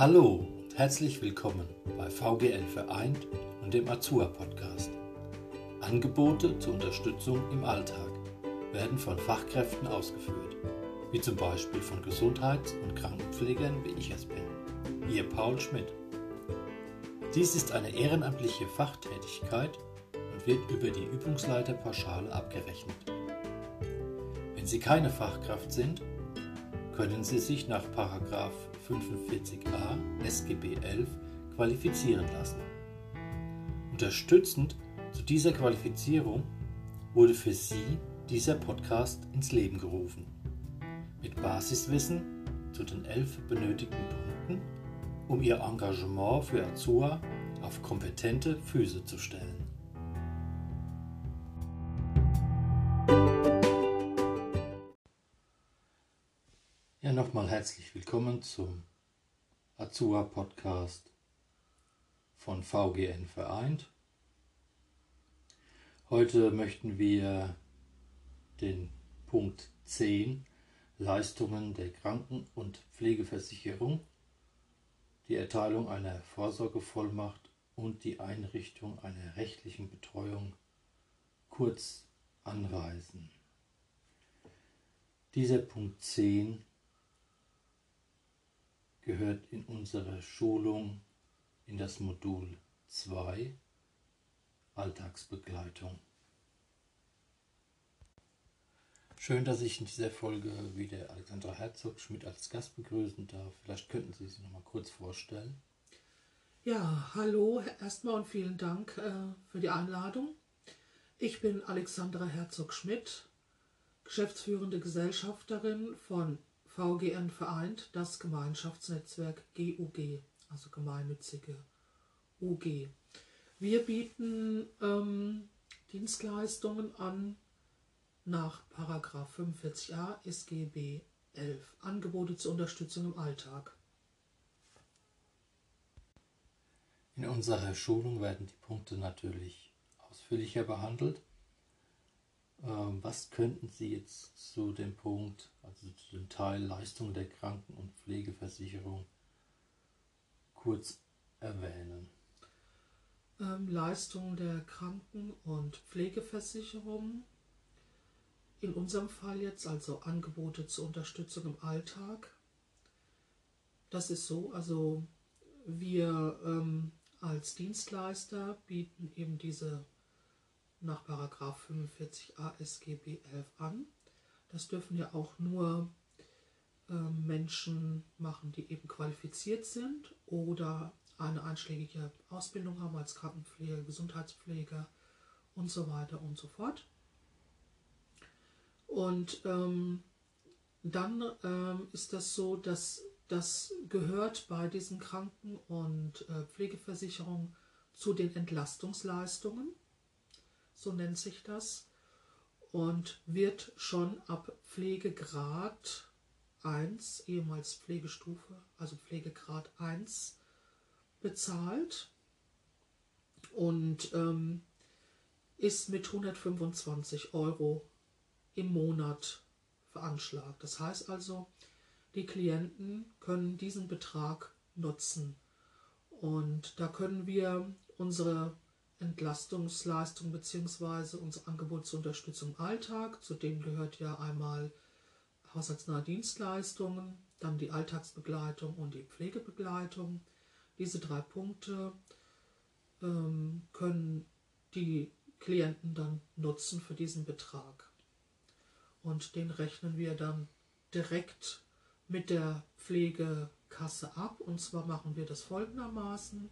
Hallo und herzlich willkommen bei VGL Vereint und dem Azua Podcast. Angebote zur Unterstützung im Alltag werden von Fachkräften ausgeführt, wie zum Beispiel von Gesundheits- und Krankenpflegern, wie ich es bin. Ihr Paul Schmidt. Dies ist eine ehrenamtliche Fachtätigkeit und wird über die Übungsleiterpauschale abgerechnet. Wenn Sie keine Fachkraft sind, können Sie sich nach 45a SGB 11 qualifizieren lassen. Unterstützend zu dieser Qualifizierung wurde für Sie dieser Podcast ins Leben gerufen. Mit Basiswissen zu den elf benötigten Punkten, um Ihr Engagement für Azua auf kompetente Füße zu stellen. Ja, nochmal herzlich willkommen zum Azua Podcast von VGN Vereint. Heute möchten wir den Punkt 10 Leistungen der Kranken- und Pflegeversicherung, die Erteilung einer Vorsorgevollmacht und die Einrichtung einer rechtlichen Betreuung kurz anreißen. Dieser Punkt 10 gehört in unsere Schulung in das Modul 2 Alltagsbegleitung. Schön, dass ich in dieser Folge wieder Alexandra Herzog Schmidt als Gast begrüßen darf. Vielleicht könnten Sie sich noch mal kurz vorstellen. Ja, hallo erstmal und vielen Dank äh, für die Einladung. Ich bin Alexandra Herzog Schmidt, geschäftsführende Gesellschafterin von VGN vereint das Gemeinschaftsnetzwerk GUG, also gemeinnützige UG. Wir bieten ähm, Dienstleistungen an nach 45a SGB 11, Angebote zur Unterstützung im Alltag. In unserer Schulung werden die Punkte natürlich ausführlicher behandelt. Was könnten Sie jetzt zu dem Punkt, also zu dem Teil Leistung der Kranken- und Pflegeversicherung kurz erwähnen? Ähm, Leistung der Kranken- und Pflegeversicherung. In unserem Fall jetzt also Angebote zur Unterstützung im Alltag. Das ist so, also wir ähm, als Dienstleister bieten eben diese nach 45a SGB 11 an. Das dürfen ja auch nur äh, Menschen machen, die eben qualifiziert sind oder eine einschlägige Ausbildung haben als Krankenpfleger, Gesundheitspfleger und so weiter und so fort. Und ähm, dann ähm, ist das so, dass das gehört bei diesen Kranken- und äh, Pflegeversicherungen zu den Entlastungsleistungen so nennt sich das, und wird schon ab Pflegegrad 1, ehemals Pflegestufe, also Pflegegrad 1, bezahlt und ähm, ist mit 125 Euro im Monat veranschlagt. Das heißt also, die Klienten können diesen Betrag nutzen. Und da können wir unsere Entlastungsleistung bzw. unser Angebot zur Unterstützung im Alltag. Zu dem gehört ja einmal haushaltsnahe Dienstleistungen, dann die Alltagsbegleitung und die Pflegebegleitung. Diese drei Punkte ähm, können die Klienten dann nutzen für diesen Betrag. Und den rechnen wir dann direkt mit der Pflegekasse ab. Und zwar machen wir das folgendermaßen.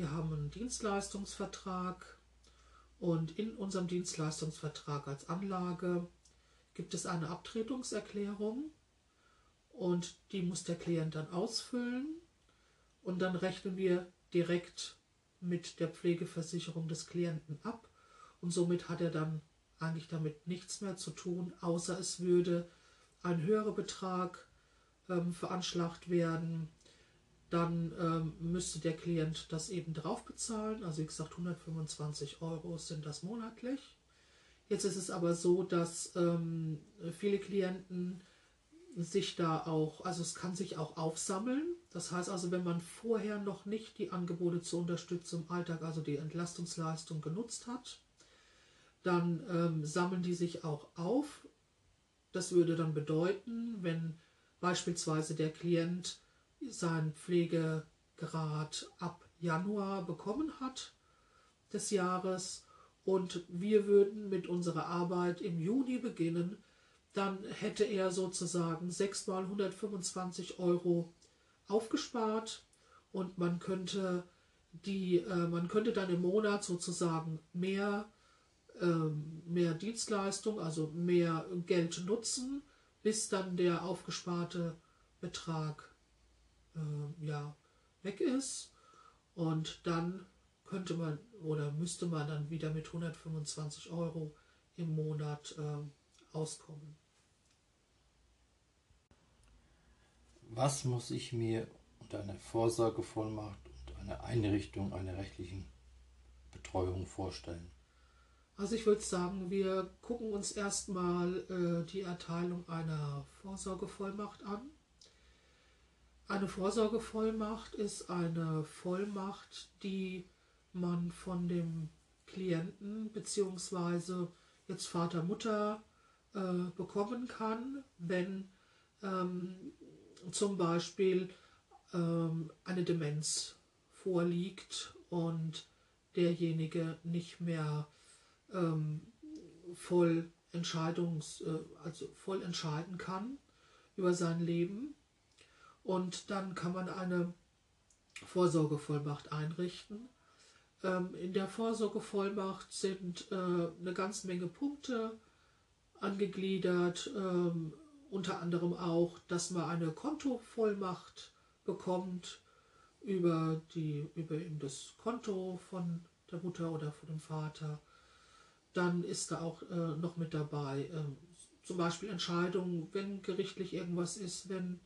Wir haben einen Dienstleistungsvertrag und in unserem Dienstleistungsvertrag als Anlage gibt es eine Abtretungserklärung und die muss der Klient dann ausfüllen und dann rechnen wir direkt mit der Pflegeversicherung des Klienten ab und somit hat er dann eigentlich damit nichts mehr zu tun, außer es würde ein höherer Betrag ähm, veranschlagt werden, dann ähm, müsste der Klient das eben drauf bezahlen. Also wie gesagt, 125 Euro sind das monatlich. Jetzt ist es aber so, dass ähm, viele Klienten sich da auch, also es kann sich auch aufsammeln. Das heißt also, wenn man vorher noch nicht die Angebote zur Unterstützung im Alltag, also die Entlastungsleistung genutzt hat, dann ähm, sammeln die sich auch auf. Das würde dann bedeuten, wenn beispielsweise der Klient seinen Pflegegrad ab Januar bekommen hat des Jahres. Und wir würden mit unserer Arbeit im Juni beginnen, dann hätte er sozusagen 6 mal 125 Euro aufgespart. Und man könnte die, äh, man könnte dann im Monat sozusagen mehr, ähm, mehr Dienstleistung, also mehr Geld nutzen, bis dann der aufgesparte Betrag äh, ja, weg ist. Und dann könnte man oder müsste man dann wieder mit 125 Euro im Monat äh, auskommen. Was muss ich mir unter einer Vorsorgevollmacht und einer Einrichtung einer rechtlichen Betreuung vorstellen? Also ich würde sagen, wir gucken uns erstmal äh, die Erteilung einer Vorsorgevollmacht an. Eine Vorsorgevollmacht ist eine Vollmacht, die man von dem Klienten bzw. jetzt Vater, Mutter äh, bekommen kann, wenn ähm, zum Beispiel ähm, eine Demenz vorliegt und derjenige nicht mehr ähm, voll Entscheidungs, äh, also voll entscheiden kann über sein Leben. Und dann kann man eine Vorsorgevollmacht einrichten. Ähm, in der Vorsorgevollmacht sind äh, eine ganze Menge Punkte angegliedert, ähm, unter anderem auch, dass man eine Kontovollmacht bekommt über, die, über eben das Konto von der Mutter oder von dem Vater. Dann ist da auch äh, noch mit dabei, äh, zum Beispiel Entscheidungen, wenn gerichtlich irgendwas ist, wenn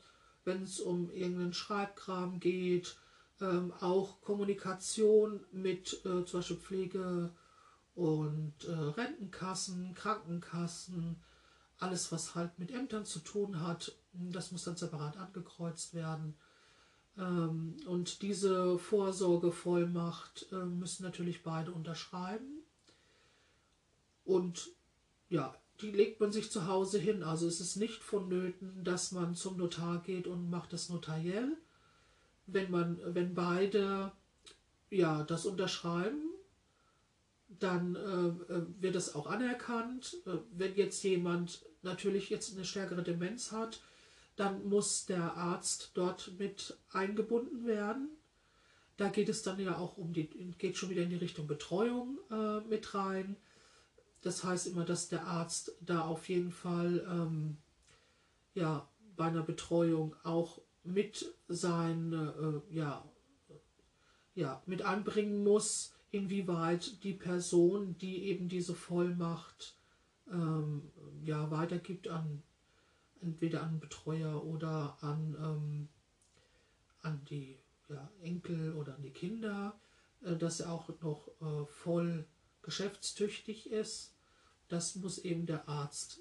es um irgendeinen Schreibkram geht, ähm, auch Kommunikation mit äh, zum Beispiel Pflege und äh, Rentenkassen, Krankenkassen, alles, was halt mit Ämtern zu tun hat, das muss dann separat angekreuzt werden. Ähm, und diese Vorsorgevollmacht äh, müssen natürlich beide unterschreiben. Und ja, die legt man sich zu Hause hin. Also es ist nicht vonnöten, dass man zum Notar geht und macht das notariell. Wenn man, wenn beide ja das unterschreiben, dann äh, äh, wird es auch anerkannt. Äh, wenn jetzt jemand natürlich jetzt eine stärkere Demenz hat, dann muss der Arzt dort mit eingebunden werden. Da geht es dann ja auch um die, geht schon wieder in die Richtung Betreuung äh, mit rein. Das heißt immer, dass der Arzt da auf jeden Fall ähm, ja, bei einer Betreuung auch mit sein, äh, ja, ja, mit anbringen muss, inwieweit die Person, die eben diese Vollmacht ähm, ja, weitergibt an entweder an Betreuer oder an, ähm, an die ja, Enkel oder an die Kinder, äh, dass er auch noch äh, voll geschäftstüchtig ist. Das muss eben der Arzt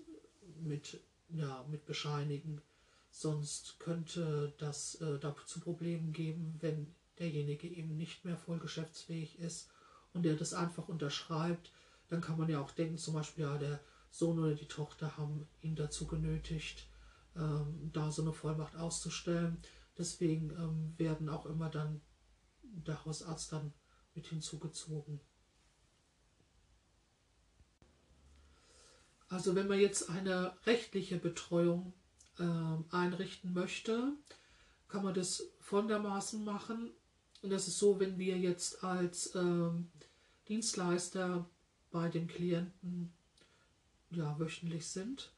mit, ja, mit bescheinigen. Sonst könnte das äh, dazu Problemen geben, wenn derjenige eben nicht mehr voll geschäftsfähig ist und der das einfach unterschreibt, dann kann man ja auch denken, zum Beispiel, ja, der Sohn oder die Tochter haben ihn dazu genötigt, ähm, da so eine Vollmacht auszustellen. Deswegen ähm, werden auch immer dann der Hausarzt dann mit hinzugezogen. Also wenn man jetzt eine rechtliche Betreuung äh, einrichten möchte, kann man das folgendermaßen machen. Und das ist so, wenn wir jetzt als ähm, Dienstleister bei dem Klienten ja, wöchentlich sind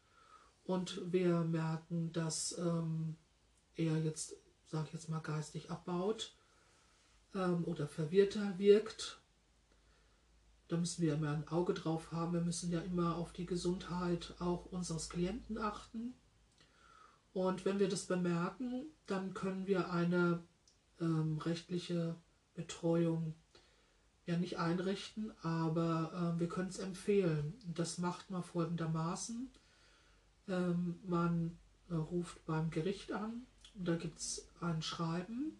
und wir merken, dass ähm, er jetzt, sage ich jetzt mal, geistig abbaut ähm, oder verwirrter wirkt, da müssen wir immer ein Auge drauf haben. Wir müssen ja immer auf die Gesundheit auch unseres Klienten achten. Und wenn wir das bemerken, dann können wir eine ähm, rechtliche Betreuung ja nicht einrichten, aber äh, wir können es empfehlen. Das macht man folgendermaßen. Ähm, man äh, ruft beim Gericht an Und da gibt es ein Schreiben,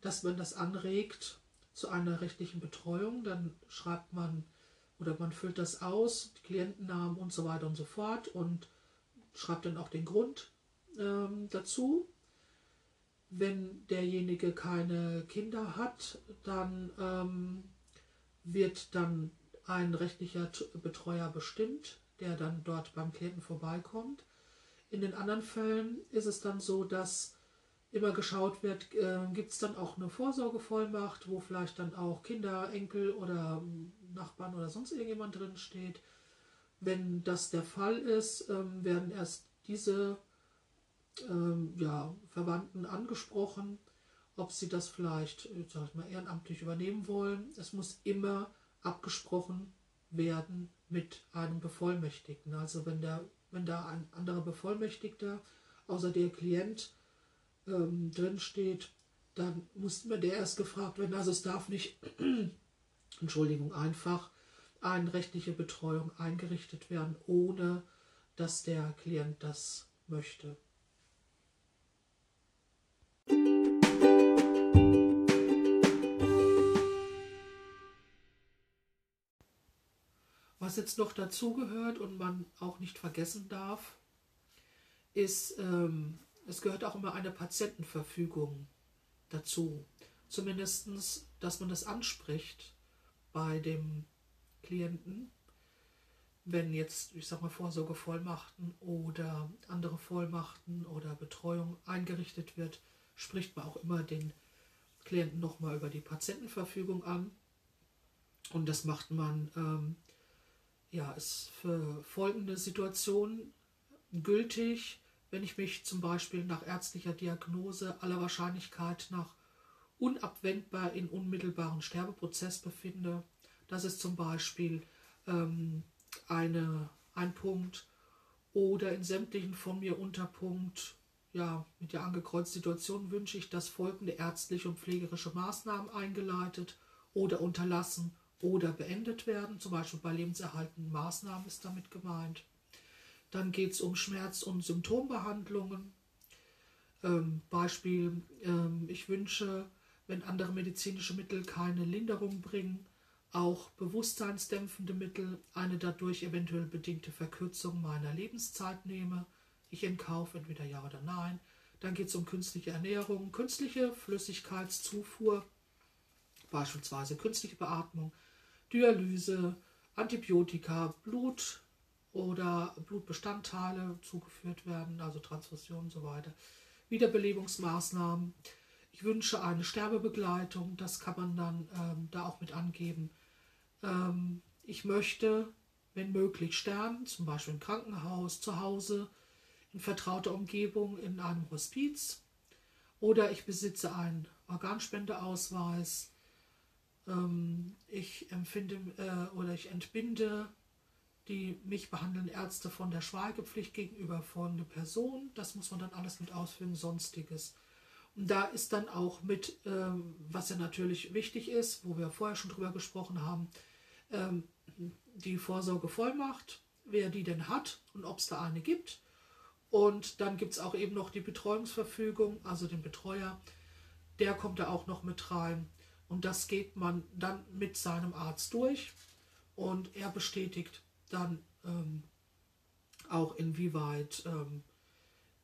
dass man das anregt zu einer rechtlichen Betreuung. Dann schreibt man oder man füllt das aus, Klientennamen und so weiter und so fort und schreibt dann auch den Grund ähm, dazu. Wenn derjenige keine Kinder hat, dann ähm, wird dann ein rechtlicher Betreuer bestimmt, der dann dort beim Klienten vorbeikommt. In den anderen Fällen ist es dann so, dass immer geschaut wird, äh, gibt es dann auch eine Vorsorgevollmacht, wo vielleicht dann auch Kinder, Enkel oder Nachbarn oder sonst irgendjemand drin steht. Wenn das der Fall ist, ähm, werden erst diese ähm, ja, Verwandten angesprochen, ob sie das vielleicht äh, sag ich mal, ehrenamtlich übernehmen wollen. Es muss immer abgesprochen werden mit einem Bevollmächtigten. Also wenn, der, wenn da ein anderer Bevollmächtigter außer der Klient ähm, drin steht, dann muss mir der erst gefragt werden. Also es darf nicht, Entschuldigung, einfach eine rechtliche Betreuung eingerichtet werden, ohne dass der Klient das möchte. Was jetzt noch dazugehört und man auch nicht vergessen darf, ist ähm, es gehört auch immer eine Patientenverfügung dazu. Zumindest, dass man das anspricht bei dem Klienten, wenn jetzt, ich sag mal, Vorsorgevollmachten oder andere Vollmachten oder Betreuung eingerichtet wird, spricht man auch immer den Klienten nochmal über die Patientenverfügung an. Und das macht man, ähm, ja, ist für folgende Situationen gültig wenn ich mich zum Beispiel nach ärztlicher Diagnose aller Wahrscheinlichkeit nach unabwendbar in unmittelbaren Sterbeprozess befinde. Das ist zum Beispiel ähm, eine, ein Punkt. Oder in sämtlichen von mir Unterpunkt, ja, mit der angekreuzten Situation wünsche ich, dass folgende ärztliche und pflegerische Maßnahmen eingeleitet oder unterlassen oder beendet werden. Zum Beispiel bei lebenserhaltenden Maßnahmen ist damit gemeint. Dann geht es um Schmerz- und Symptombehandlungen. Ähm, Beispiel, ähm, ich wünsche, wenn andere medizinische Mittel keine Linderung bringen, auch bewusstseinsdämpfende Mittel eine dadurch eventuell bedingte Verkürzung meiner Lebenszeit nehme. Ich in Kauf, entweder ja oder nein. Dann geht es um künstliche Ernährung, künstliche Flüssigkeitszufuhr, beispielsweise künstliche Beatmung, Dialyse, Antibiotika, Blut, oder Blutbestandteile zugeführt werden, also Transfusion und so weiter. Wiederbelebungsmaßnahmen. Ich wünsche eine Sterbebegleitung, das kann man dann ähm, da auch mit angeben. Ähm, ich möchte, wenn möglich, sterben, zum Beispiel im Krankenhaus, zu Hause, in vertrauter Umgebung, in einem Hospiz. Oder ich besitze einen Organspendeausweis. Ähm, ich empfinde äh, oder ich entbinde die mich behandelnden Ärzte von der Schweigepflicht gegenüber folgende Person. Das muss man dann alles mit ausfüllen, sonstiges. Und da ist dann auch mit, ähm, was ja natürlich wichtig ist, wo wir vorher schon drüber gesprochen haben, ähm, die Vorsorgevollmacht, wer die denn hat und ob es da eine gibt. Und dann gibt es auch eben noch die Betreuungsverfügung, also den Betreuer, der kommt da auch noch mit rein. Und das geht man dann mit seinem Arzt durch und er bestätigt dann ähm, auch inwieweit ähm,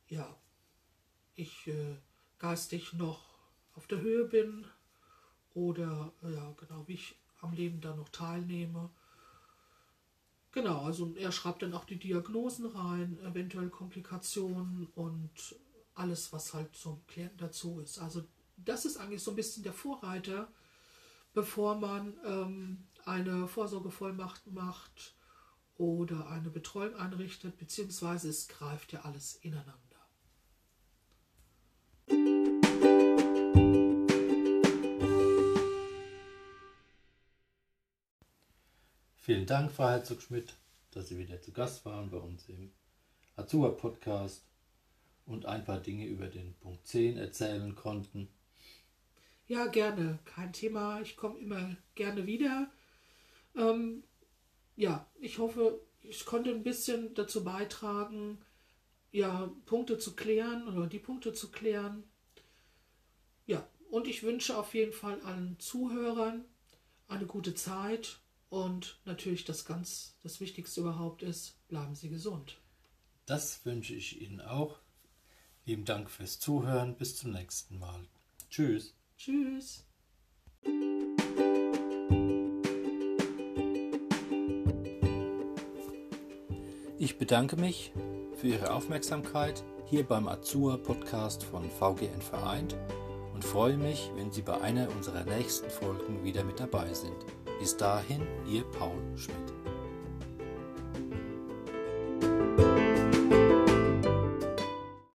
ja, ich äh, geistig noch auf der Höhe bin oder ja, genau, wie ich am Leben dann noch teilnehme. Genau, also er schreibt dann auch die Diagnosen rein, eventuell Komplikationen und alles, was halt zum Klienten dazu ist. Also das ist eigentlich so ein bisschen der Vorreiter, bevor man ähm, eine Vorsorgevollmacht macht oder eine Betreuung einrichtet, beziehungsweise es greift ja alles ineinander. Vielen Dank, Frau Herzog-Schmidt, dass Sie wieder zu Gast waren bei uns im Azua-Podcast und ein paar Dinge über den Punkt 10 erzählen konnten. Ja, gerne, kein Thema. Ich komme immer gerne wieder. Ähm, ja, ich hoffe, ich konnte ein bisschen dazu beitragen, ja, Punkte zu klären oder die Punkte zu klären. Ja, und ich wünsche auf jeden Fall allen Zuhörern eine gute Zeit und natürlich das ganz, das Wichtigste überhaupt ist, bleiben Sie gesund. Das wünsche ich Ihnen auch. Lieben Dank fürs Zuhören. Bis zum nächsten Mal. Tschüss. Tschüss. Bedanke mich für Ihre Aufmerksamkeit hier beim Azur Podcast von VGN Vereint und freue mich, wenn Sie bei einer unserer nächsten Folgen wieder mit dabei sind. Bis dahin, Ihr Paul Schmidt.